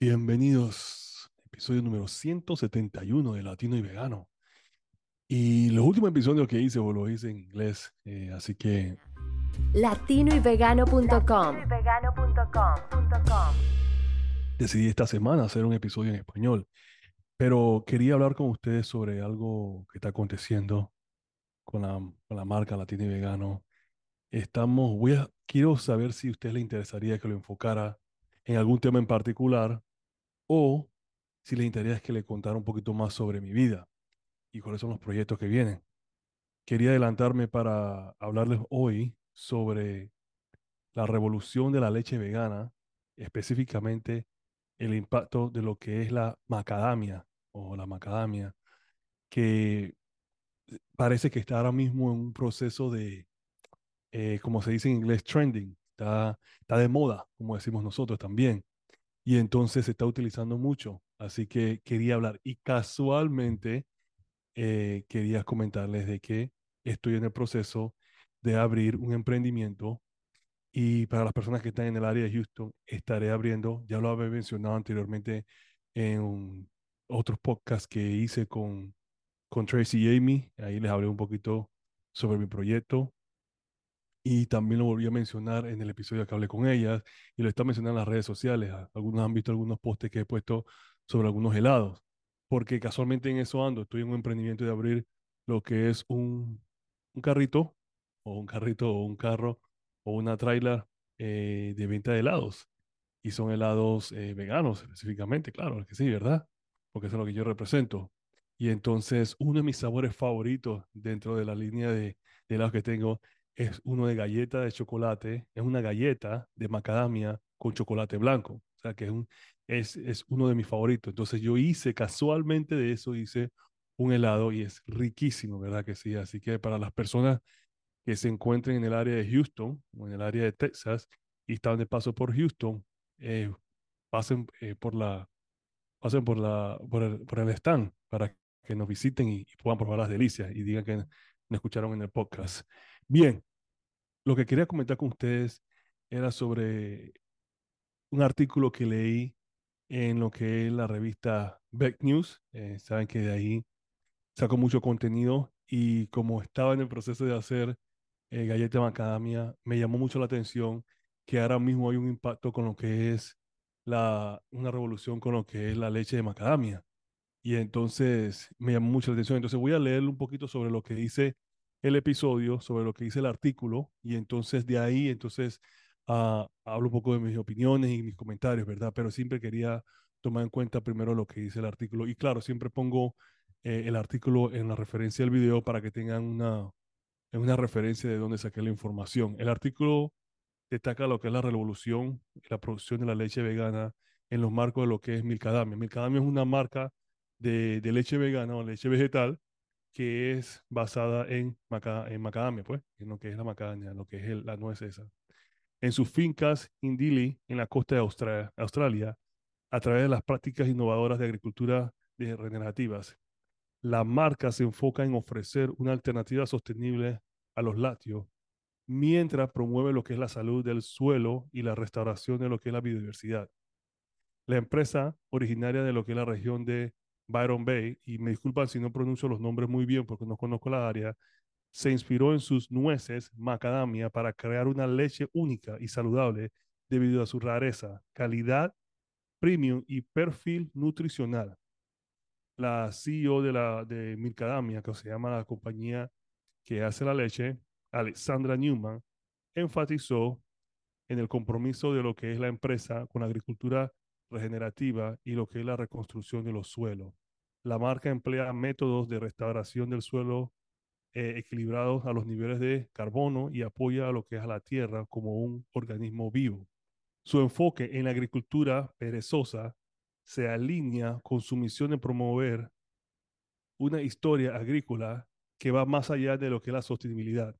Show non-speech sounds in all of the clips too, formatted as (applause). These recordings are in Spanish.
Bienvenidos, episodio número 171 de Latino y Vegano. Y los últimos episodios que hice, vos lo hice en inglés, eh, así que latinoyvegano.com decidí esta semana hacer un episodio en español. Pero quería hablar con ustedes sobre algo que está aconteciendo con la, con la marca Latino y Vegano. Estamos, voy a, quiero saber si a ustedes les interesaría que lo enfocara en algún tema en particular o si les interesaría que le contara un poquito más sobre mi vida y cuáles son los proyectos que vienen. Quería adelantarme para hablarles hoy sobre la revolución de la leche vegana, específicamente el impacto de lo que es la macadamia o la macadamia, que parece que está ahora mismo en un proceso de, eh, como se dice en inglés, trending, está, está de moda, como decimos nosotros también y entonces se está utilizando mucho. Así que quería hablar y casualmente eh, quería comentarles de que estoy en el proceso de abrir un emprendimiento y para las personas que están en el área de Houston estaré abriendo, ya lo había mencionado anteriormente en otros podcasts que hice con, con Tracy y Amy, ahí les hablé un poquito sobre mi proyecto y también lo volví a mencionar en el episodio que hablé con ellas y lo está mencionando en las redes sociales. Algunos han visto algunos posts que he puesto sobre algunos helados, porque casualmente en eso ando. Estoy en un emprendimiento de abrir lo que es un, un carrito, o un carrito, o un carro, o una trailer eh, de venta de helados. Y son helados eh, veganos específicamente, claro, que sí, ¿verdad? Porque es lo que yo represento. Y entonces, uno de mis sabores favoritos dentro de la línea de, de helados que tengo es uno de galleta de chocolate, es una galleta de macadamia con chocolate blanco. O sea que es, un, es, es uno de mis favoritos. Entonces yo hice casualmente de eso, hice un helado y es riquísimo, ¿verdad que sí? Así que para las personas que se encuentren en el área de Houston o en el área de Texas y están de paso por Houston, eh, pasen eh, por la pasen por la por el, por el stand para que nos visiten y, y, puedan probar las delicias y digan que nos escucharon en el podcast. Bien, lo que quería comentar con ustedes era sobre un artículo que leí en lo que es la revista Beck News. Eh, saben que de ahí saco mucho contenido y como estaba en el proceso de hacer eh, galleta macadamia, me llamó mucho la atención que ahora mismo hay un impacto con lo que es la, una revolución con lo que es la leche de macadamia. Y entonces me llamó mucho la atención. Entonces voy a leer un poquito sobre lo que dice el episodio, sobre lo que dice el artículo, y entonces de ahí, entonces uh, hablo un poco de mis opiniones y mis comentarios, ¿verdad? Pero siempre quería tomar en cuenta primero lo que dice el artículo. Y claro, siempre pongo eh, el artículo en la referencia del video para que tengan una, una referencia de dónde saqué la información. El artículo destaca lo que es la revolución la producción de la leche vegana en los marcos de lo que es Milcadamia. Milcadamia es una marca de, de leche vegana o leche vegetal que es basada en, maca, en macadamia, pues, en lo que es la macadamia, lo que es la nuez esa. En sus fincas en Dili, en la costa de Australia, Australia, a través de las prácticas innovadoras de agricultura regenerativas, la marca se enfoca en ofrecer una alternativa sostenible a los lácteos, mientras promueve lo que es la salud del suelo y la restauración de lo que es la biodiversidad. La empresa, originaria de lo que es la región de Byron Bay, y me disculpan si no pronuncio los nombres muy bien porque no conozco la área, se inspiró en sus nueces macadamia para crear una leche única y saludable debido a su rareza, calidad premium y perfil nutricional. La CEO de, la, de Milcadamia, que se llama la compañía que hace la leche, Alexandra Newman, enfatizó en el compromiso de lo que es la empresa con la agricultura regenerativa y lo que es la reconstrucción de los suelos. La marca emplea métodos de restauración del suelo eh, equilibrados a los niveles de carbono y apoya a lo que es la tierra como un organismo vivo. Su enfoque en la agricultura perezosa se alinea con su misión de promover una historia agrícola que va más allá de lo que es la sostenibilidad.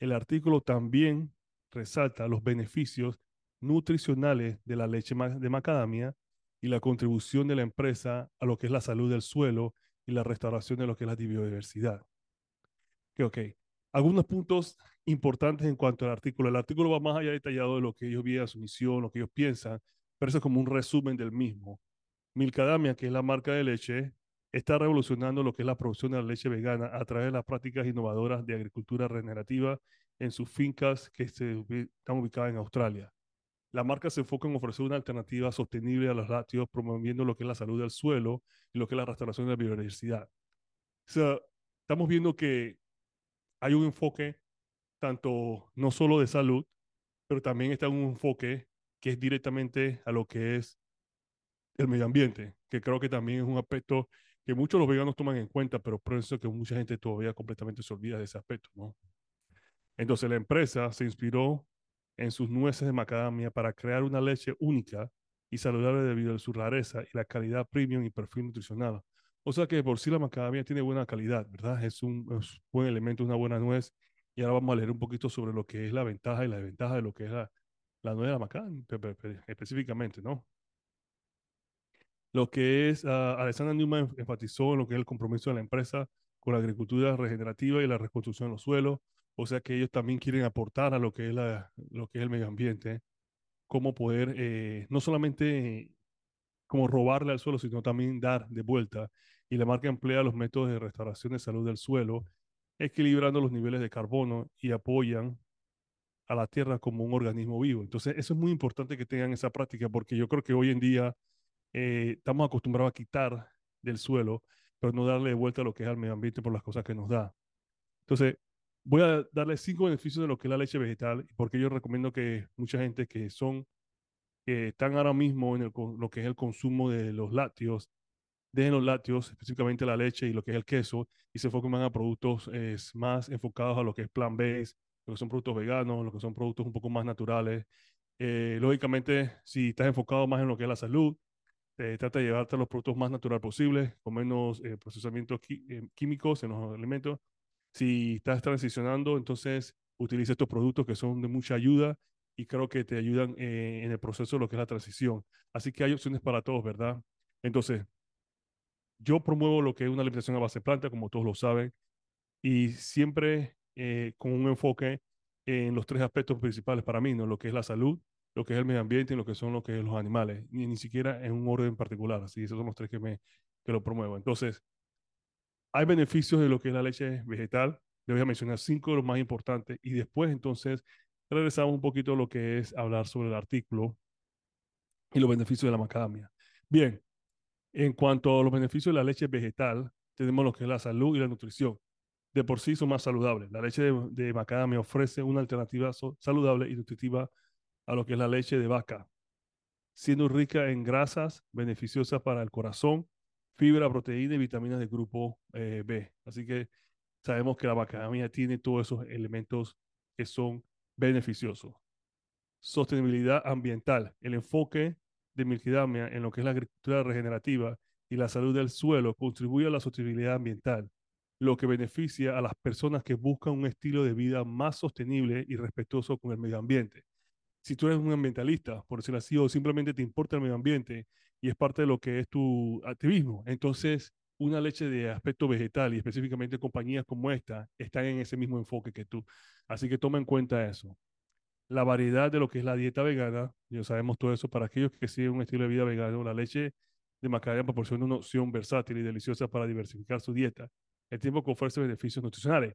El artículo también resalta los beneficios nutricionales de la leche de macadamia y la contribución de la empresa a lo que es la salud del suelo y la restauración de lo que es la biodiversidad. Ok. Algunos puntos importantes en cuanto al artículo. El artículo va más allá detallado de lo que ellos vienen a su misión, lo que ellos piensan, pero eso es como un resumen del mismo. Milcadamia, que es la marca de leche, está revolucionando lo que es la producción de la leche vegana a través de las prácticas innovadoras de agricultura regenerativa en sus fincas que se están ubicadas en Australia. La marca se enfoca en ofrecer una alternativa sostenible a los lácteos, promoviendo lo que es la salud del suelo y lo que es la restauración de la biodiversidad. O sea, estamos viendo que hay un enfoque tanto no solo de salud, pero también está un enfoque que es directamente a lo que es el medio ambiente, que creo que también es un aspecto que muchos los veganos toman en cuenta, pero por eso que mucha gente todavía completamente se olvida de ese aspecto, ¿no? Entonces la empresa se inspiró en sus nueces de macadamia para crear una leche única y saludable debido a su rareza y la calidad premium y perfil nutricional. O sea que por sí la macadamia tiene buena calidad, ¿verdad? Es un, buen elemento, una buena nuez. Y ahora vamos a leer un poquito sobre lo que es la ventaja y la desventaja de lo que es la, la nuez de la macadamia específicamente, ¿no? Lo que es, uh, Alexander Newman enfatizó en lo que es el compromiso de la empresa con la agricultura regenerativa y la reconstrucción de los suelos, o sea que ellos también quieren aportar a lo que es, la, lo que es el medio ambiente, cómo poder eh, no solamente como robarle al suelo, sino también dar de vuelta. Y la marca emplea los métodos de restauración de salud del suelo, equilibrando los niveles de carbono y apoyan a la tierra como un organismo vivo. Entonces, eso es muy importante que tengan esa práctica, porque yo creo que hoy en día eh, estamos acostumbrados a quitar del suelo, pero no darle de vuelta a lo que es al medio ambiente por las cosas que nos da. Entonces, voy a darle cinco beneficios de lo que es la leche vegetal y porque yo recomiendo que mucha gente que son, que están ahora mismo en lo que es el consumo de los lácteos, dejen los lácteos, específicamente la leche y lo que es el queso, y se enfoquen más a productos más enfocados a lo que es plant-based, lo que son productos veganos, lo que son productos un poco más naturales. Eh, lógicamente, si estás enfocado más en lo que es la salud, eh, trata de llevarte los productos más naturales posibles, con menos eh, procesamientos químicos en los alimentos si estás transicionando, entonces utiliza estos productos que son de mucha ayuda y creo que te ayudan eh, en el proceso de lo que es la transición. Así que hay opciones para todos, ¿verdad? Entonces, yo promuevo lo que es una alimentación a base de planta, como todos lo saben, y siempre eh, con un enfoque en los tres aspectos principales para mí, ¿no? Lo que es la salud, lo que es el medio ambiente y lo que son lo que es los animales, ni, ni siquiera en un orden particular. Así, esos son los tres que, me, que lo promuevo. Entonces, hay beneficios de lo que es la leche vegetal. Le voy a mencionar cinco de los más importantes y después entonces regresamos un poquito a lo que es hablar sobre el artículo y los beneficios de la macadamia. Bien, en cuanto a los beneficios de la leche vegetal, tenemos lo que es la salud y la nutrición. De por sí son más saludables. La leche de, macadamia ofrece una alternativa saludable y nutritiva a lo que es la leche de vaca, siendo rica en grasas beneficiosas para el corazón, fibra, proteína y vitaminas del grupo eh, B. Así que sabemos que la macadamia tiene todos esos elementos que son beneficiosos. Sostenibilidad ambiental. El enfoque de Milquidamia en lo que es la agricultura regenerativa y la salud del suelo contribuye a la sostenibilidad ambiental, lo que beneficia a las personas que buscan un estilo de vida más sostenible y respetuoso con el medio ambiente si tú eres un ambientalista, por decirlo así, o simplemente te importa el medio ambiente y es parte de lo que es tu activismo, entonces una leche de aspecto vegetal y específicamente compañías como esta están en ese mismo enfoque que tú. Así que toma en cuenta eso. La variedad de lo que es la dieta vegana, ya sabemos todo eso, para aquellos que siguen un estilo de vida vegano, la leche de macadamia proporciona una opción versátil y deliciosa para diversificar su dieta, el tiempo que ofrece beneficios nutricionales.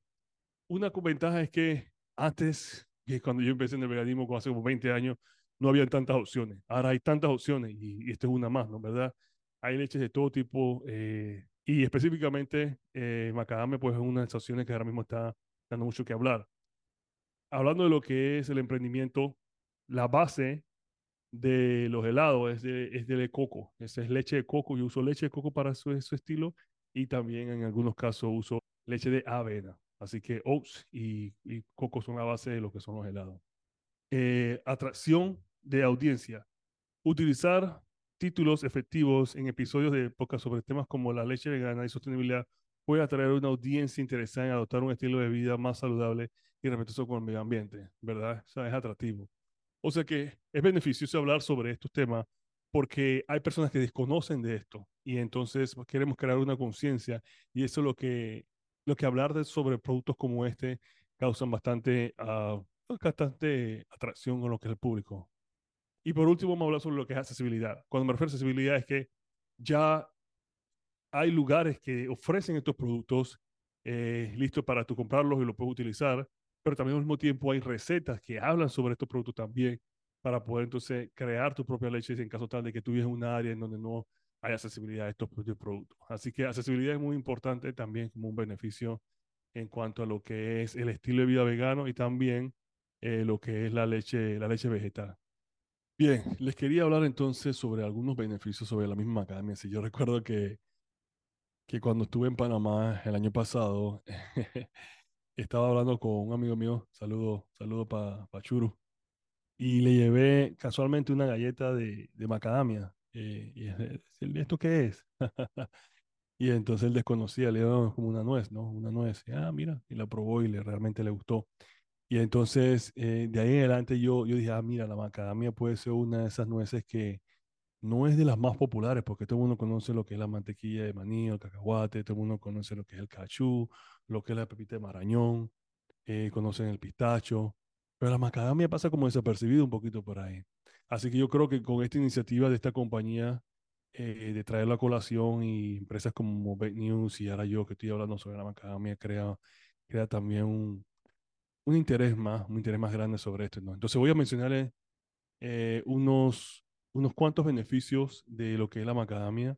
Una ventaja es que antes que cuando yo empecé en el veganismo, hace como 20 años, no había tantas opciones. Ahora hay tantas opciones y, esta es una más, ¿no? ¿Verdad? Hay leches de todo tipo eh, y específicamente eh, macadamia, pues es una de esas opciones que ahora mismo está dando mucho que hablar. Hablando de lo que es el emprendimiento, la base de los helados es de, es de coco. Esa es leche de coco. Yo uso leche de coco para su, su estilo y también en algunos casos uso leche de avena. Así que oats y, coco son la base de lo que son los helados. Eh, atracción de audiencia. Utilizar títulos efectivos en episodios de podcast sobre temas como la leche vegana y sostenibilidad puede atraer una audiencia interesada en adoptar un estilo de vida más saludable y respetuoso con el medio ambiente, ¿verdad? O sea, es atractivo. O sea que es beneficioso hablar sobre estos temas porque hay personas que desconocen de esto y entonces queremos crear una conciencia y eso es lo que lo que hablar de, sobre productos como este causan bastante, uh, bastante atracción con lo que es el público. Y por último, vamos a hablar sobre lo que es accesibilidad. Cuando me refiero a accesibilidad es que ya hay lugares que ofrecen estos productos eh, listos para tú comprarlos y los puedes utilizar, pero también al mismo tiempo hay recetas que hablan sobre estos productos también para poder entonces crear tu propia leche en caso tal de que tú vives en un área en donde no hay accesibilidad a estos productos. Así que accesibilidad es muy importante también como un beneficio en cuanto a lo que es el estilo de vida vegano y también eh, lo que es la leche, la leche vegetal. Bien, les quería hablar entonces sobre algunos beneficios sobre la misma academia. Si yo recuerdo que, que cuando estuve en Panamá el año pasado, (laughs) estaba hablando con un amigo mío, saludo, saludo para pa Churu, y le llevé casualmente una galleta de, de macadamia. Eh, y es, ¿esto qué es? (laughs) y entonces él desconocía, le dio como una nuez, ¿no? Una nuez. Y, ah, mira, y la probó y le, realmente le gustó. Y entonces, eh, de ahí en adelante yo, yo dije, ah, mira, la macadamia puede ser una de esas nueces que no es de las más populares, porque todo el mundo conoce lo que es la mantequilla de maní, el cacahuate, todo el mundo conoce lo que es el cachú, lo que es la pepita de marañón, eh, conocen el pistacho, pero la macadamia pasa como desapercibido un poquito por ahí. Así que yo creo que con esta iniciativa de esta compañía eh, de traer la colación y empresas como Bake News y ahora yo que estoy hablando sobre la macadamia crea, crea también un, un interés más, un interés más grande sobre esto. ¿no? Entonces voy a mencionarles eh, unos, unos cuantos beneficios de lo que es la macadamia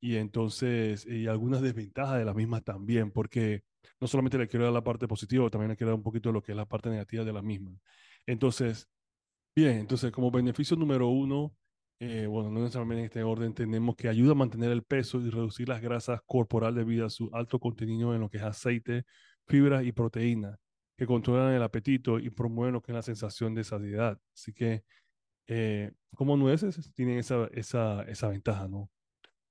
y entonces y algunas desventajas de las mismas también, porque no solamente le quiero dar la parte positiva, también le quiero dar un poquito de lo que es la parte negativa de la misma. Entonces, bien, entonces como beneficio número uno, eh, bueno, no necesariamente en este orden, tenemos que ayuda a mantener el peso y reducir las grasas corporales debido a su alto contenido en lo que es aceite, fibra y proteína que controlan el apetito y promueven lo que es la sensación de saciedad. Así que, eh, como nueces, tienen esa, esa, esa ventaja, ¿no?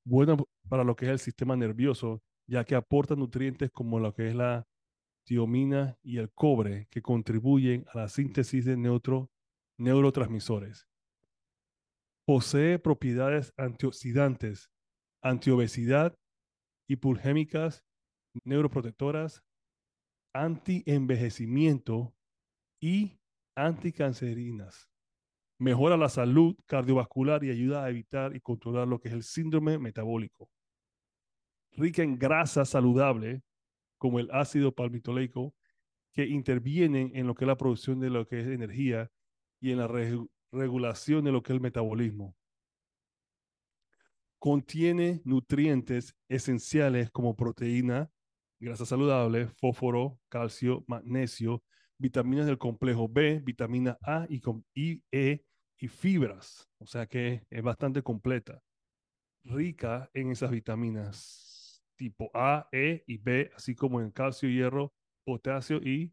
Buena para lo que es el sistema nervioso, ya que aporta nutrientes como lo que es la tiomina y el cobre, que contribuyen a la síntesis de neutro, neurotransmisores. Posee propiedades antioxidantes, antiobesidad, hipogémicas, neuroprotectoras, anti-envejecimiento y anticancerinas. Mejora la salud cardiovascular y ayuda a evitar y controlar lo que es el síndrome metabólico. Rica en grasa saludable, como el ácido palmitoleico, que intervienen en lo que es la producción de lo que es energía y en la regulación de lo que es el metabolismo. Contiene nutrientes esenciales como proteína, grasa saludable, fósforo, calcio, magnesio, vitaminas del complejo B, vitamina A y, y E y fibras. O sea que es bastante completa. Rica en esas vitaminas tipo A, E y B, así como en calcio, hierro, potasio y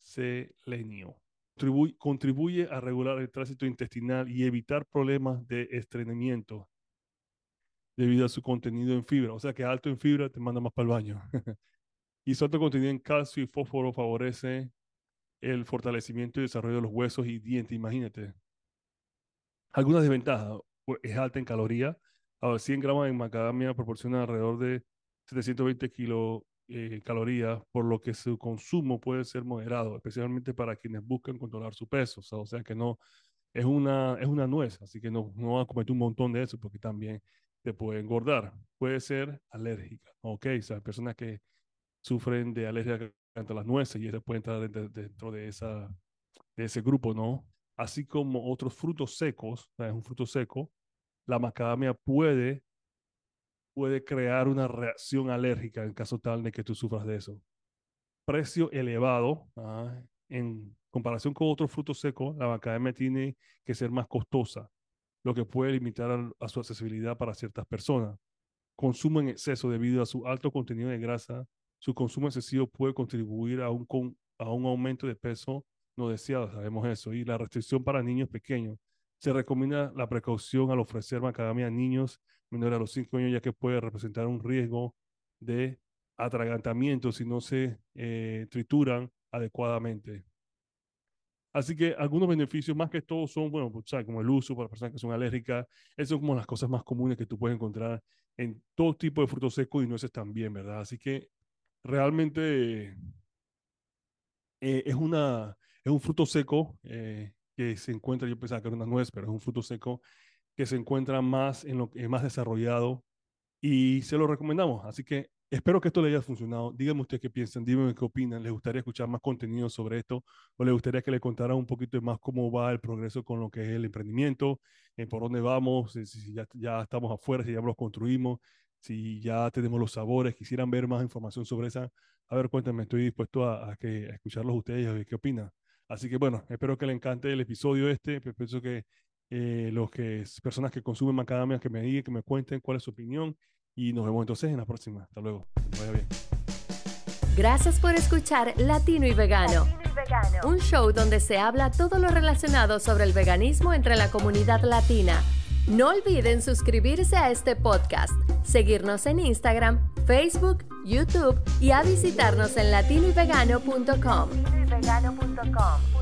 selenio. Contribuye, contribuye a regular el tránsito intestinal y evitar problemas de estreñimiento debido a su contenido en fibra. O sea que alto en fibra te manda más para el baño. (laughs) Y su alto contenido en calcio y fósforo favorece el fortalecimiento y desarrollo de los huesos y dientes, imagínate. Algunas desventajas, es alta en calorías. A 100 gramos de macadamia proporciona alrededor de 720 kilocalorías, eh, por lo que su consumo puede ser moderado, especialmente para quienes buscan controlar su peso. O sea, que no es una, es una nuez, así que no, no a cometer un montón de eso porque también te puede engordar. Puede ser alérgica, ¿ok? O sea, personas que sufren de alergia ante las nueces y eso puede entrar dentro de, esa, de ese grupo, ¿no? Así como otros frutos secos, es un fruto seco, la macadamia puede, puede crear una reacción alérgica en caso tal de que tú sufras de eso. Precio elevado, ¿ah? en comparación con otros frutos secos, la macadamia tiene que ser más costosa, lo que puede limitar a su accesibilidad para ciertas personas. Consumo en exceso debido a su alto contenido de grasa su consumo excesivo puede contribuir a un, a un aumento de peso no deseado, sabemos eso, y la restricción para niños pequeños. Se recomienda la precaución al ofrecer macadamia a niños menores a los 5 años, ya que puede representar un riesgo de atragantamiento si no se eh, trituran adecuadamente. Así que algunos beneficios, más que todos, son, bueno, pues, como el uso para personas que son alérgicas, esas son como las cosas más comunes que tú puedes encontrar en todo tipo de frutos secos y nueces también, ¿verdad? Así que realmente eh, es, una, es un fruto seco eh, que se encuentra, yo pensaba que era una nuez, pero es un fruto seco que se encuentra más en lo más desarrollado y se lo recomendamos. Así que espero que esto le haya funcionado. Díganme ustedes qué piensan, díganme qué opinan. ¿Les gustaría escuchar más contenido sobre esto o les gustaría que le contara un poquito más cómo va el progreso con lo que es el emprendimiento, en por dónde vamos, si ya, ya estamos afuera, si ya los construimos, si ya tenemos los sabores, quisieran ver más información sobre esa, a ver, cuéntame, estoy dispuesto a, que, a escucharlos ustedes y a ver qué opinan. Así que bueno, espero que les encante el episodio este, pienso que eh, los que personas que consumen macadamia que me digan, que me cuenten cuál es su opinión y nos vemos entonces en la próxima. Hasta luego. vaya bien. Gracias por escuchar Latino y Vegano, un show donde se habla todo lo relacionado sobre el veganismo entre la comunidad latina. No olviden suscribirse a este podcast, seguirnos en Instagram, Facebook, YouTube y a visitarnos en latinoyvegano.com elcano.com.